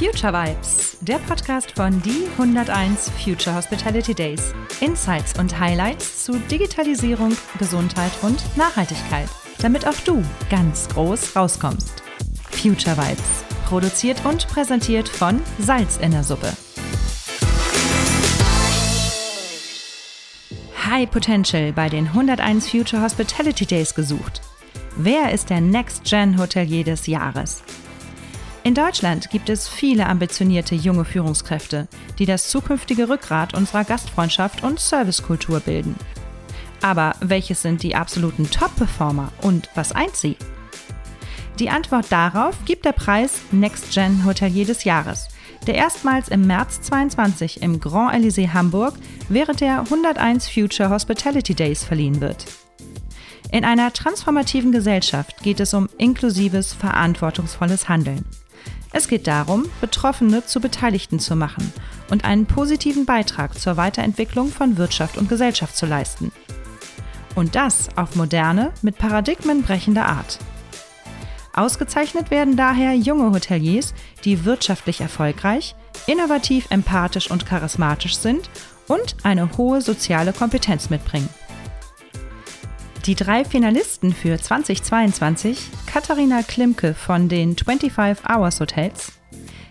Future Vibes, der Podcast von die 101 Future Hospitality Days. Insights und Highlights zu Digitalisierung, Gesundheit und Nachhaltigkeit, damit auch du ganz groß rauskommst. Future Vibes, produziert und präsentiert von Salz in der Suppe. High Potential bei den 101 Future Hospitality Days gesucht. Wer ist der Next Gen Hotelier des Jahres? In Deutschland gibt es viele ambitionierte junge Führungskräfte, die das zukünftige Rückgrat unserer Gastfreundschaft und Servicekultur bilden. Aber welches sind die absoluten Top-Performer und was eint sie? Die Antwort darauf gibt der Preis Next Gen Hotelier des Jahres, der erstmals im März 22 im Grand Elysée Hamburg während der 101 Future Hospitality Days verliehen wird. In einer transformativen Gesellschaft geht es um inklusives, verantwortungsvolles Handeln. Es geht darum, Betroffene zu Beteiligten zu machen und einen positiven Beitrag zur Weiterentwicklung von Wirtschaft und Gesellschaft zu leisten. Und das auf moderne, mit Paradigmen brechender Art. Ausgezeichnet werden daher junge Hoteliers, die wirtschaftlich erfolgreich, innovativ, empathisch und charismatisch sind und eine hohe soziale Kompetenz mitbringen. Die drei Finalisten für 2022, Katharina Klimke von den 25 Hours Hotels,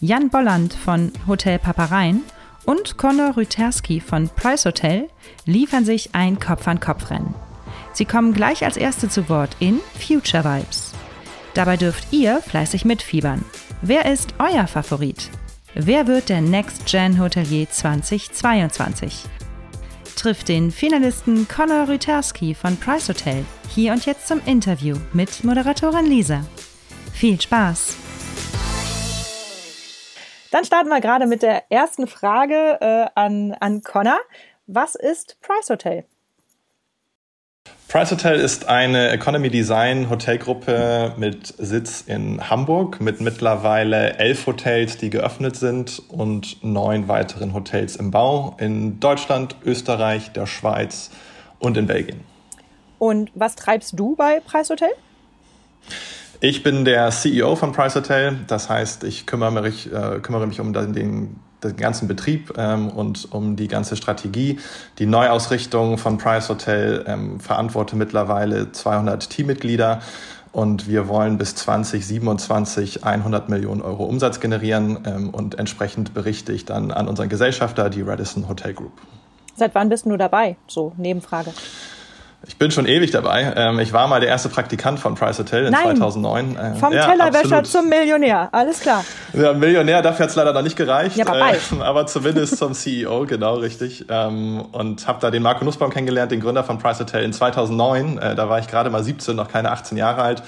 Jan Bolland von Hotel Paparein und Conor Rüterski von Price Hotel, liefern sich ein Kopf-an-Kopf-Rennen. Sie kommen gleich als Erste zu Wort in Future Vibes. Dabei dürft ihr fleißig mitfiebern. Wer ist euer Favorit? Wer wird der Next Gen Hotelier 2022? Trifft den Finalisten Conor Rüterski von Price Hotel hier und jetzt zum Interview mit Moderatorin Lisa. Viel Spaß! Dann starten wir gerade mit der ersten Frage äh, an, an Connor. Was ist Price Hotel? Price Hotel ist eine Economy Design Hotelgruppe mit Sitz in Hamburg mit mittlerweile elf Hotels, die geöffnet sind und neun weiteren Hotels im Bau in Deutschland, Österreich, der Schweiz und in Belgien. Und was treibst du bei Price Hotel? Ich bin der CEO von Price Hotel. Das heißt, ich kümmere mich, äh, kümmere mich um den den ganzen Betrieb ähm, und um die ganze Strategie. Die Neuausrichtung von Price Hotel ähm, verantworte mittlerweile 200 Teammitglieder und wir wollen bis 2027 100 Millionen Euro Umsatz generieren ähm, und entsprechend berichte ich dann an unseren Gesellschafter, die Radisson Hotel Group. Seit wann bist du dabei? So, Nebenfrage. Ich bin schon ewig dabei. Ähm, ich war mal der erste Praktikant von Price Hotel in Nein. 2009. Äh, Vom ja, Tellerwäscher zum Millionär, alles klar. Ja, Millionär, dafür hat es leider noch nicht gereicht. Ja, aber. Äh, aber zumindest zum CEO, genau richtig. Ähm, und habe da den Marco Nussbaum kennengelernt, den Gründer von Price Hotel in 2009. Äh, da war ich gerade mal 17, noch keine 18 Jahre alt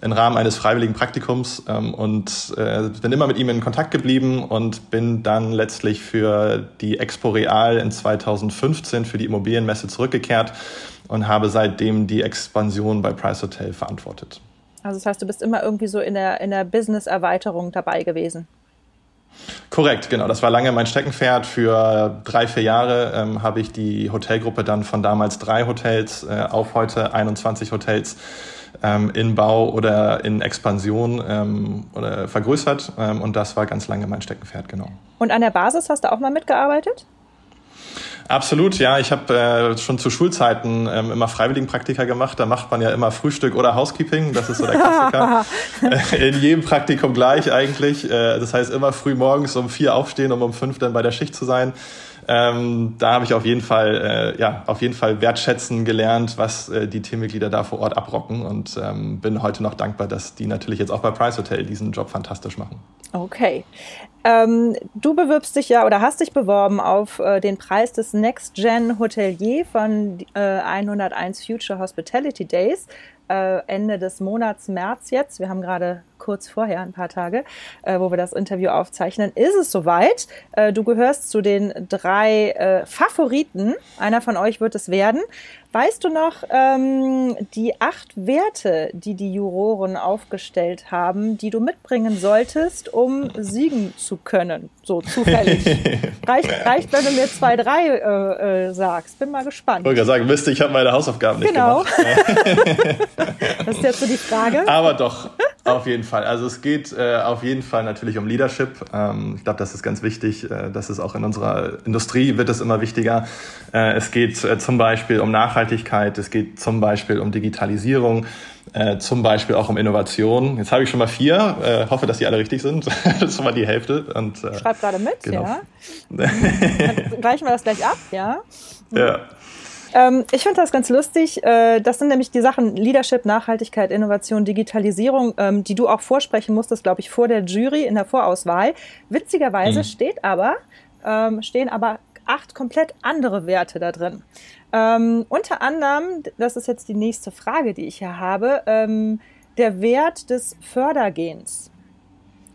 im Rahmen eines freiwilligen Praktikums ähm, und äh, bin immer mit ihm in Kontakt geblieben und bin dann letztlich für die Expo Real in 2015 für die Immobilienmesse zurückgekehrt und habe seitdem die Expansion bei Price Hotel verantwortet. Also das heißt, du bist immer irgendwie so in der, in der Business-Erweiterung dabei gewesen. Korrekt, genau. Das war lange mein Steckenpferd. Für drei, vier Jahre ähm, habe ich die Hotelgruppe dann von damals drei Hotels äh, auf heute 21 Hotels ähm, in Bau oder in Expansion ähm, oder vergrößert. Ähm, und das war ganz lange mein Steckenpferd, genau. Und an der Basis hast du auch mal mitgearbeitet? Absolut, ja. Ich habe äh, schon zu Schulzeiten ähm, immer Freiwilligenpraktika gemacht. Da macht man ja immer Frühstück oder Housekeeping. Das ist so der Klassiker. Äh, in jedem Praktikum gleich eigentlich. Äh, das heißt immer früh morgens um vier aufstehen, um um fünf dann bei der Schicht zu sein. Ähm, da habe ich auf jeden Fall, äh, ja, auf jeden Fall wertschätzen gelernt, was äh, die Teammitglieder da vor Ort abrocken und ähm, bin heute noch dankbar, dass die natürlich jetzt auch bei Price Hotel diesen Job fantastisch machen. Okay. Ähm, du bewirbst dich ja oder hast dich beworben auf äh, den Preis des Next Gen Hotelier von äh, 101 Future Hospitality Days äh, Ende des Monats März jetzt. Wir haben gerade kurz vorher, ein paar Tage, äh, wo wir das Interview aufzeichnen, ist es soweit. Äh, du gehörst zu den drei äh, Favoriten. Einer von euch wird es werden. Weißt du noch ähm, die acht Werte, die die Juroren aufgestellt haben, die du mitbringen solltest, um siegen zu können? So zufällig. reicht, reicht, wenn du mir zwei, drei äh, äh, sagst. Bin mal gespannt. Ich wollte sagen, Mist, ich habe meine Hausaufgaben nicht genau. gemacht. das ist jetzt so die Frage. Aber doch. Auf jeden Fall. Also es geht äh, auf jeden Fall natürlich um Leadership. Ähm, ich glaube, das ist ganz wichtig. Äh, das ist auch in unserer Industrie wird es immer wichtiger. Äh, es geht äh, zum Beispiel um Nachhaltigkeit. Es geht zum Beispiel um Digitalisierung. Äh, zum Beispiel auch um Innovation. Jetzt habe ich schon mal vier, äh, hoffe, dass die alle richtig sind. das ist schon mal die Hälfte. Und, Schreib gerade mit, genau. ja. Dann gleichen wir das gleich ab, ja. Ja. Ähm, ich finde das ganz lustig. Äh, das sind nämlich die Sachen Leadership, Nachhaltigkeit, Innovation, Digitalisierung, ähm, die du auch vorsprechen musstest, glaube ich, vor der Jury in der Vorauswahl. Witzigerweise mhm. steht aber, ähm, stehen aber acht komplett andere Werte da drin. Ähm, unter anderem, das ist jetzt die nächste Frage, die ich hier habe, ähm, der Wert des Fördergens.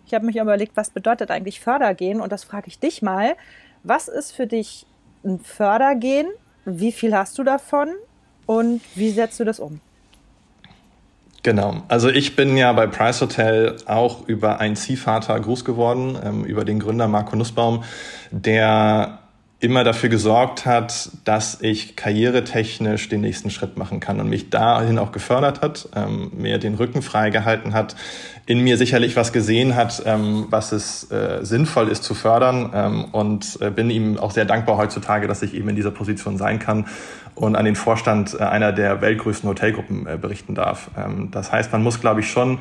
Ich habe mich überlegt, was bedeutet eigentlich Fördergehen? Und das frage ich dich mal. Was ist für dich ein Fördergehen? Wie viel hast du davon? Und wie setzt du das um? Genau. Also ich bin ja bei Price Hotel auch über einen Ziehvater groß geworden, ähm, über den Gründer Marco Nussbaum, der immer dafür gesorgt hat, dass ich karrieretechnisch den nächsten Schritt machen kann und mich dahin auch gefördert hat, ähm, mir den Rücken freigehalten hat, in mir sicherlich was gesehen hat, ähm, was es äh, sinnvoll ist zu fördern ähm, und äh, bin ihm auch sehr dankbar heutzutage, dass ich eben in dieser Position sein kann und an den Vorstand äh, einer der weltgrößten Hotelgruppen äh, berichten darf. Ähm, das heißt, man muss, glaube ich, schon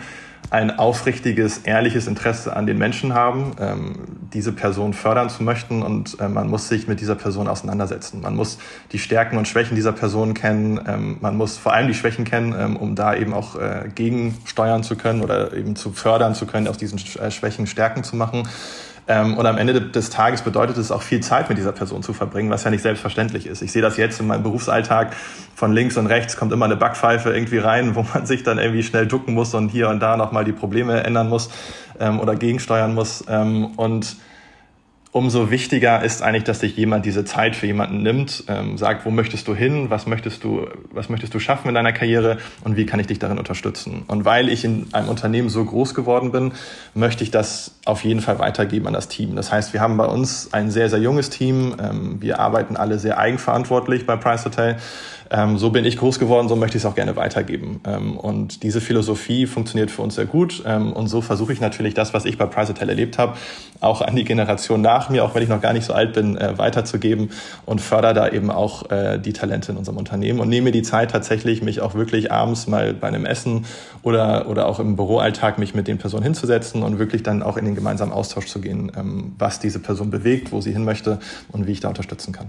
ein aufrichtiges, ehrliches Interesse an den Menschen haben, ähm, diese Person fördern zu möchten und äh, man muss sich mit dieser Person auseinandersetzen. Man muss die Stärken und Schwächen dieser Person kennen, ähm, man muss vor allem die Schwächen kennen, um da eben auch gegensteuern zu können oder eben zu fördern zu können, aus diesen Schwächen Stärken zu machen. Ähm, und am Ende des Tages bedeutet es auch viel Zeit mit dieser Person zu verbringen, was ja nicht selbstverständlich ist. Ich sehe das jetzt in meinem Berufsalltag. Von links und rechts kommt immer eine Backpfeife irgendwie rein, wo man sich dann irgendwie schnell ducken muss und hier und da nochmal die Probleme ändern muss ähm, oder gegensteuern muss. Ähm, und umso wichtiger ist eigentlich, dass sich jemand diese Zeit für jemanden nimmt, ähm, sagt, wo möchtest du hin, was möchtest du, was möchtest du schaffen in deiner Karriere und wie kann ich dich darin unterstützen. Und weil ich in einem Unternehmen so groß geworden bin, möchte ich das auf jeden Fall weitergeben an das Team. Das heißt, wir haben bei uns ein sehr, sehr junges Team. Ähm, wir arbeiten alle sehr eigenverantwortlich bei Price Hotel. Ähm, so bin ich groß geworden, so möchte ich es auch gerne weitergeben. Ähm, und diese Philosophie funktioniert für uns sehr gut. Ähm, und so versuche ich natürlich das, was ich bei Price Hotel erlebt habe, auch an die Generation nach mir, auch wenn ich noch gar nicht so alt bin, äh, weiterzugeben und fördere da eben auch äh, die Talente in unserem Unternehmen und nehme die Zeit tatsächlich, mich auch wirklich abends mal bei einem Essen oder, oder auch im Büroalltag mich mit den Personen hinzusetzen und wirklich dann auch in den gemeinsamen Austausch zu gehen, ähm, was diese Person bewegt, wo sie hin möchte und wie ich da unterstützen kann.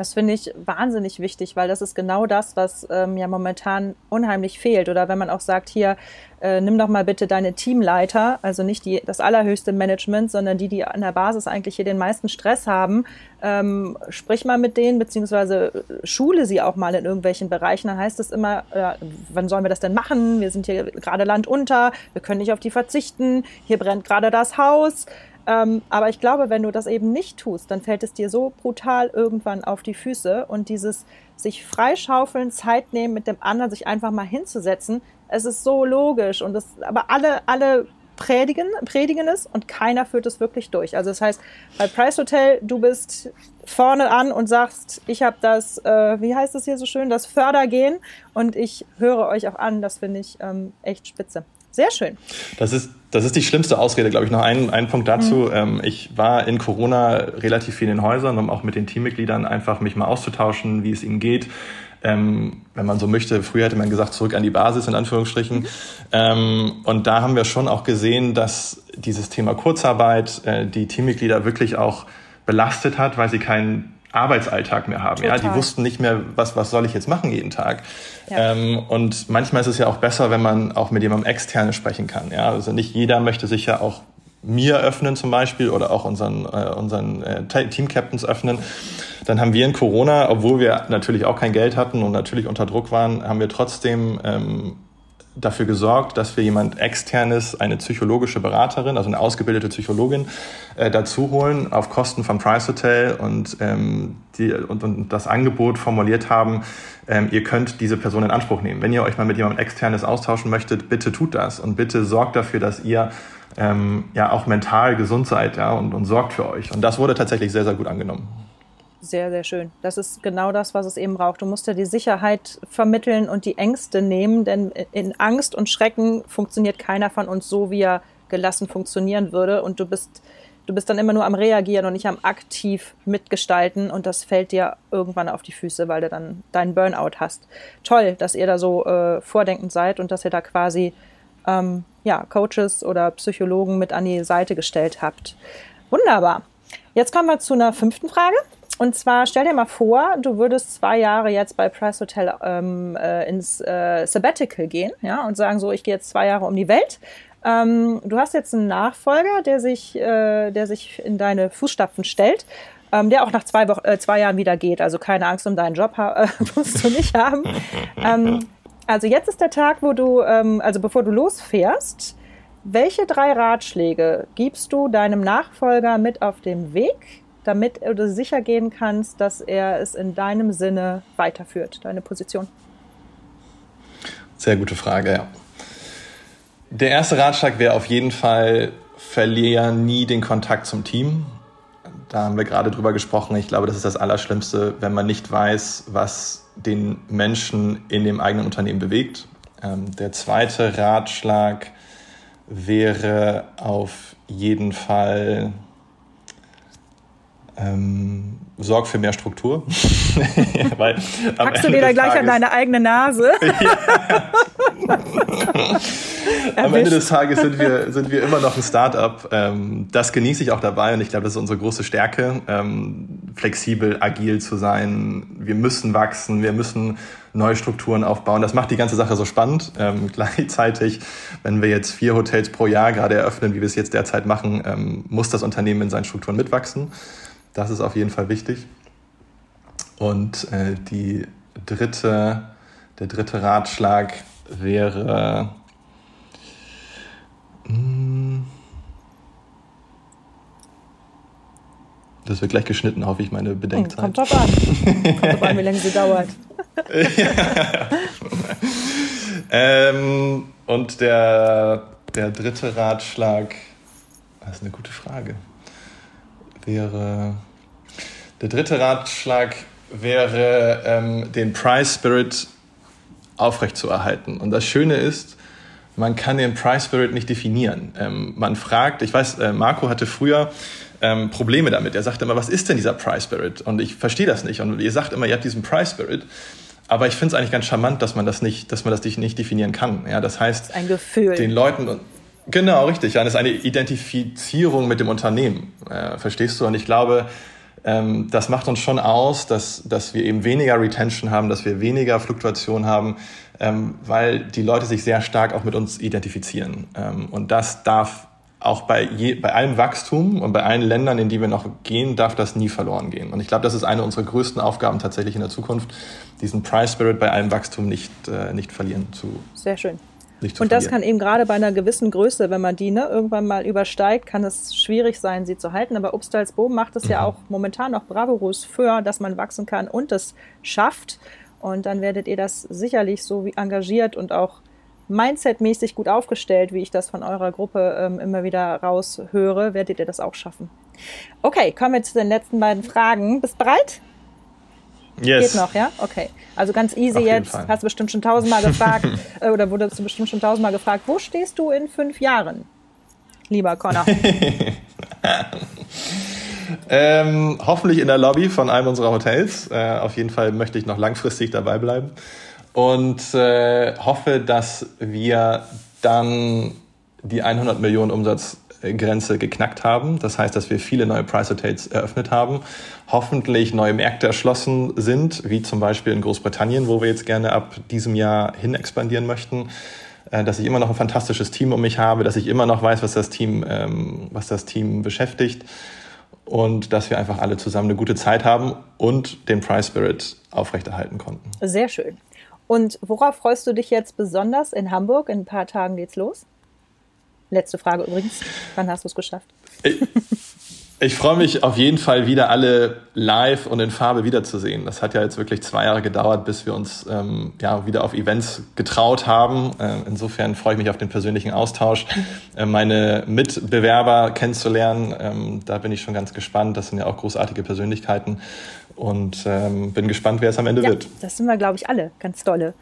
Das finde ich wahnsinnig wichtig, weil das ist genau das, was ähm, ja momentan unheimlich fehlt. Oder wenn man auch sagt, hier, äh, nimm doch mal bitte deine Teamleiter, also nicht die, das allerhöchste Management, sondern die, die an der Basis eigentlich hier den meisten Stress haben. Ähm, sprich mal mit denen, beziehungsweise schule sie auch mal in irgendwelchen Bereichen. Dann heißt es immer, äh, wann sollen wir das denn machen? Wir sind hier gerade Land unter, wir können nicht auf die verzichten, hier brennt gerade das Haus. Ähm, aber ich glaube, wenn du das eben nicht tust, dann fällt es dir so brutal irgendwann auf die Füße und dieses sich freischaufeln, Zeit nehmen, mit dem anderen sich einfach mal hinzusetzen, es ist so logisch und das, aber alle, alle predigen, predigen es und keiner führt es wirklich durch. Also das heißt, bei Price Hotel, du bist vorne an und sagst, ich habe das, äh, wie heißt das hier so schön, das Fördergehen und ich höre euch auch an, das finde ich ähm, echt spitze. Sehr schön. Das ist, das ist die schlimmste Ausrede, glaube ich. Noch ein, ein Punkt dazu. Mhm. Ähm, ich war in Corona relativ viel in den Häusern, um auch mit den Teammitgliedern einfach mich mal auszutauschen, wie es ihnen geht. Ähm, wenn man so möchte, früher hätte man gesagt, zurück an die Basis in Anführungsstrichen. Mhm. Ähm, und da haben wir schon auch gesehen, dass dieses Thema Kurzarbeit äh, die Teammitglieder wirklich auch belastet hat, weil sie keinen Arbeitsalltag mehr haben. Total. Ja, die wussten nicht mehr, was, was soll ich jetzt machen jeden Tag. Ja. Ähm, und manchmal ist es ja auch besser, wenn man auch mit jemandem externe sprechen kann. Ja, also nicht jeder möchte sich ja auch mir öffnen zum Beispiel oder auch unseren, äh, unseren äh, Team-Captains öffnen. Dann haben wir in Corona, obwohl wir natürlich auch kein Geld hatten und natürlich unter Druck waren, haben wir trotzdem ähm, dafür gesorgt, dass wir jemand externes, eine psychologische Beraterin, also eine ausgebildete Psychologin, äh, dazu holen auf Kosten von Price Hotel und, ähm, die, und, und das Angebot formuliert haben, ähm, ihr könnt diese Person in Anspruch nehmen. Wenn ihr euch mal mit jemandem externes austauschen möchtet, bitte tut das und bitte sorgt dafür, dass ihr ähm, ja auch mental gesund seid ja, und, und sorgt für euch. Und das wurde tatsächlich sehr, sehr gut angenommen. Sehr, sehr schön. Das ist genau das, was es eben braucht. Du musst ja die Sicherheit vermitteln und die Ängste nehmen, denn in Angst und Schrecken funktioniert keiner von uns so, wie er gelassen funktionieren würde. Und du bist, du bist dann immer nur am Reagieren und nicht am aktiv mitgestalten. Und das fällt dir irgendwann auf die Füße, weil du dann deinen Burnout hast. Toll, dass ihr da so äh, vordenkend seid und dass ihr da quasi ähm, ja, Coaches oder Psychologen mit an die Seite gestellt habt. Wunderbar. Jetzt kommen wir zu einer fünften Frage. Und zwar stell dir mal vor, du würdest zwei Jahre jetzt bei Price Hotel ähm, äh, ins äh, Sabbatical gehen, ja, und sagen so, ich gehe jetzt zwei Jahre um die Welt. Ähm, du hast jetzt einen Nachfolger, der sich, äh, der sich in deine Fußstapfen stellt. Ähm, der auch nach zwei, äh, zwei Jahren wieder geht. Also keine Angst um deinen Job äh, musst du nicht haben. Ähm, also jetzt ist der Tag, wo du, ähm, also bevor du losfährst, welche drei Ratschläge gibst du deinem Nachfolger mit auf den Weg, damit du sicher gehen kannst, dass er es in deinem Sinne weiterführt, deine Position? Sehr gute Frage, ja. Der erste Ratschlag wäre auf jeden Fall, verliere nie den Kontakt zum Team. Da haben wir gerade drüber gesprochen. Ich glaube, das ist das Allerschlimmste, wenn man nicht weiß, was den Menschen in dem eigenen Unternehmen bewegt. Ähm, der zweite Ratschlag wäre auf jeden Fall, ähm, sorg für mehr Struktur. Weil Packst du dir da gleich Tages, an deine eigene Nase? am Ende des Tages sind wir, sind wir immer noch ein Startup. Ähm, das genieße ich auch dabei und ich glaube, das ist unsere große Stärke, ähm, flexibel, agil zu sein. Wir müssen wachsen, wir müssen neue Strukturen aufbauen. Das macht die ganze Sache so spannend. Ähm, gleichzeitig, wenn wir jetzt vier Hotels pro Jahr gerade eröffnen, wie wir es jetzt derzeit machen, ähm, muss das Unternehmen in seinen Strukturen mitwachsen. Das ist auf jeden Fall wichtig. Und äh, die dritte, der dritte Ratschlag wäre, mh, hm, das wird gleich geschnitten, hoffe ich, meine Bedenkzeit. Kommt drauf an. Kommt drauf an, wie lange sie dauert. ähm, und der, der dritte Ratschlag, das ist eine gute Frage, wäre, der dritte Ratschlag wäre, ähm, den Price Spirit aufrechtzuerhalten. Und das Schöne ist, man kann den Price Spirit nicht definieren. Ähm, man fragt, ich weiß, äh, Marco hatte früher ähm, Probleme damit. Er sagte immer, was ist denn dieser Price Spirit? Und ich verstehe das nicht. Und ihr sagt immer, ihr habt diesen Price Spirit. Aber ich finde es eigentlich ganz charmant, dass man das nicht, dass man das nicht definieren kann. Ja, das heißt, ein Gefühl. den Leuten genau richtig. Ja, das ist eine Identifizierung mit dem Unternehmen. Äh, verstehst du? Und ich glaube, ähm, das macht uns schon aus, dass, dass wir eben weniger Retention haben, dass wir weniger Fluktuation haben, ähm, weil die Leute sich sehr stark auch mit uns identifizieren. Ähm, und das darf auch bei, je, bei allem Wachstum und bei allen Ländern, in die wir noch gehen, darf das nie verloren gehen. Und ich glaube, das ist eine unserer größten Aufgaben tatsächlich in der Zukunft, diesen Price Spirit bei allem Wachstum nicht, äh, nicht verlieren zu. Sehr schön. Und das kann eben gerade bei einer gewissen Größe, wenn man die ne, irgendwann mal übersteigt, kann es schwierig sein, sie zu halten. Aber Obstalsboom macht es mhm. ja auch momentan noch bravourös für, dass man wachsen kann und es schafft. Und dann werdet ihr das sicherlich so wie engagiert und auch mindsetmäßig gut aufgestellt, wie ich das von eurer Gruppe ähm, immer wieder raushöre, werdet ihr das auch schaffen. Okay, kommen wir zu den letzten beiden Fragen. Bist bereit? Yes. Geht noch, ja? Okay. Also ganz easy jetzt. Fall. Hast du bestimmt schon tausendmal gefragt, äh, oder wurdest du bestimmt schon tausendmal gefragt, wo stehst du in fünf Jahren, lieber Connor? ähm, hoffentlich in der Lobby von einem unserer Hotels. Äh, auf jeden Fall möchte ich noch langfristig dabei bleiben und äh, hoffe, dass wir dann die 100 Millionen Umsatzgrenze geknackt haben. Das heißt, dass wir viele neue Price Hotels eröffnet haben, hoffentlich neue Märkte erschlossen sind, wie zum Beispiel in Großbritannien, wo wir jetzt gerne ab diesem Jahr hin expandieren möchten äh, dass ich immer noch ein fantastisches Team um mich habe, dass ich immer noch weiß, was das Team, ähm, was das Team beschäftigt und dass wir einfach alle zusammen eine gute Zeit haben und den Price Spirit aufrechterhalten konnten. Sehr schön. Und worauf freust du dich jetzt besonders in Hamburg? In ein paar Tagen geht's los. Letzte Frage übrigens. Wann hast du es geschafft? Ich freue mich auf jeden Fall wieder alle live und in Farbe wiederzusehen. Das hat ja jetzt wirklich zwei Jahre gedauert, bis wir uns ähm, ja wieder auf Events getraut haben. Äh, insofern freue ich mich auf den persönlichen Austausch, äh, meine Mitbewerber kennenzulernen. Ähm, da bin ich schon ganz gespannt. Das sind ja auch großartige Persönlichkeiten und ähm, bin gespannt, wer es am Ende ja, wird. Das sind wir, glaube ich, alle ganz dolle.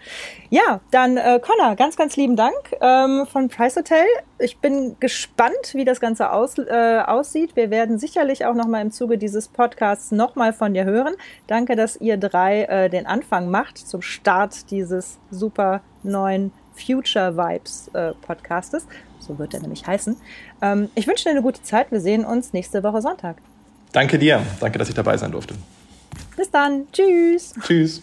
Ja, dann äh, Connor, ganz, ganz lieben Dank ähm, von Price Hotel. Ich bin gespannt, wie das Ganze aus, äh, aussieht. Wir werden sicherlich auch noch mal im Zuge dieses Podcasts noch mal von dir hören. Danke, dass ihr drei äh, den Anfang macht zum Start dieses super neuen Future Vibes äh, Podcastes. So wird er nämlich heißen. Ähm, ich wünsche dir eine gute Zeit. Wir sehen uns nächste Woche Sonntag. Danke dir. Danke, dass ich dabei sein durfte. Bis dann. Tschüss. Tschüss.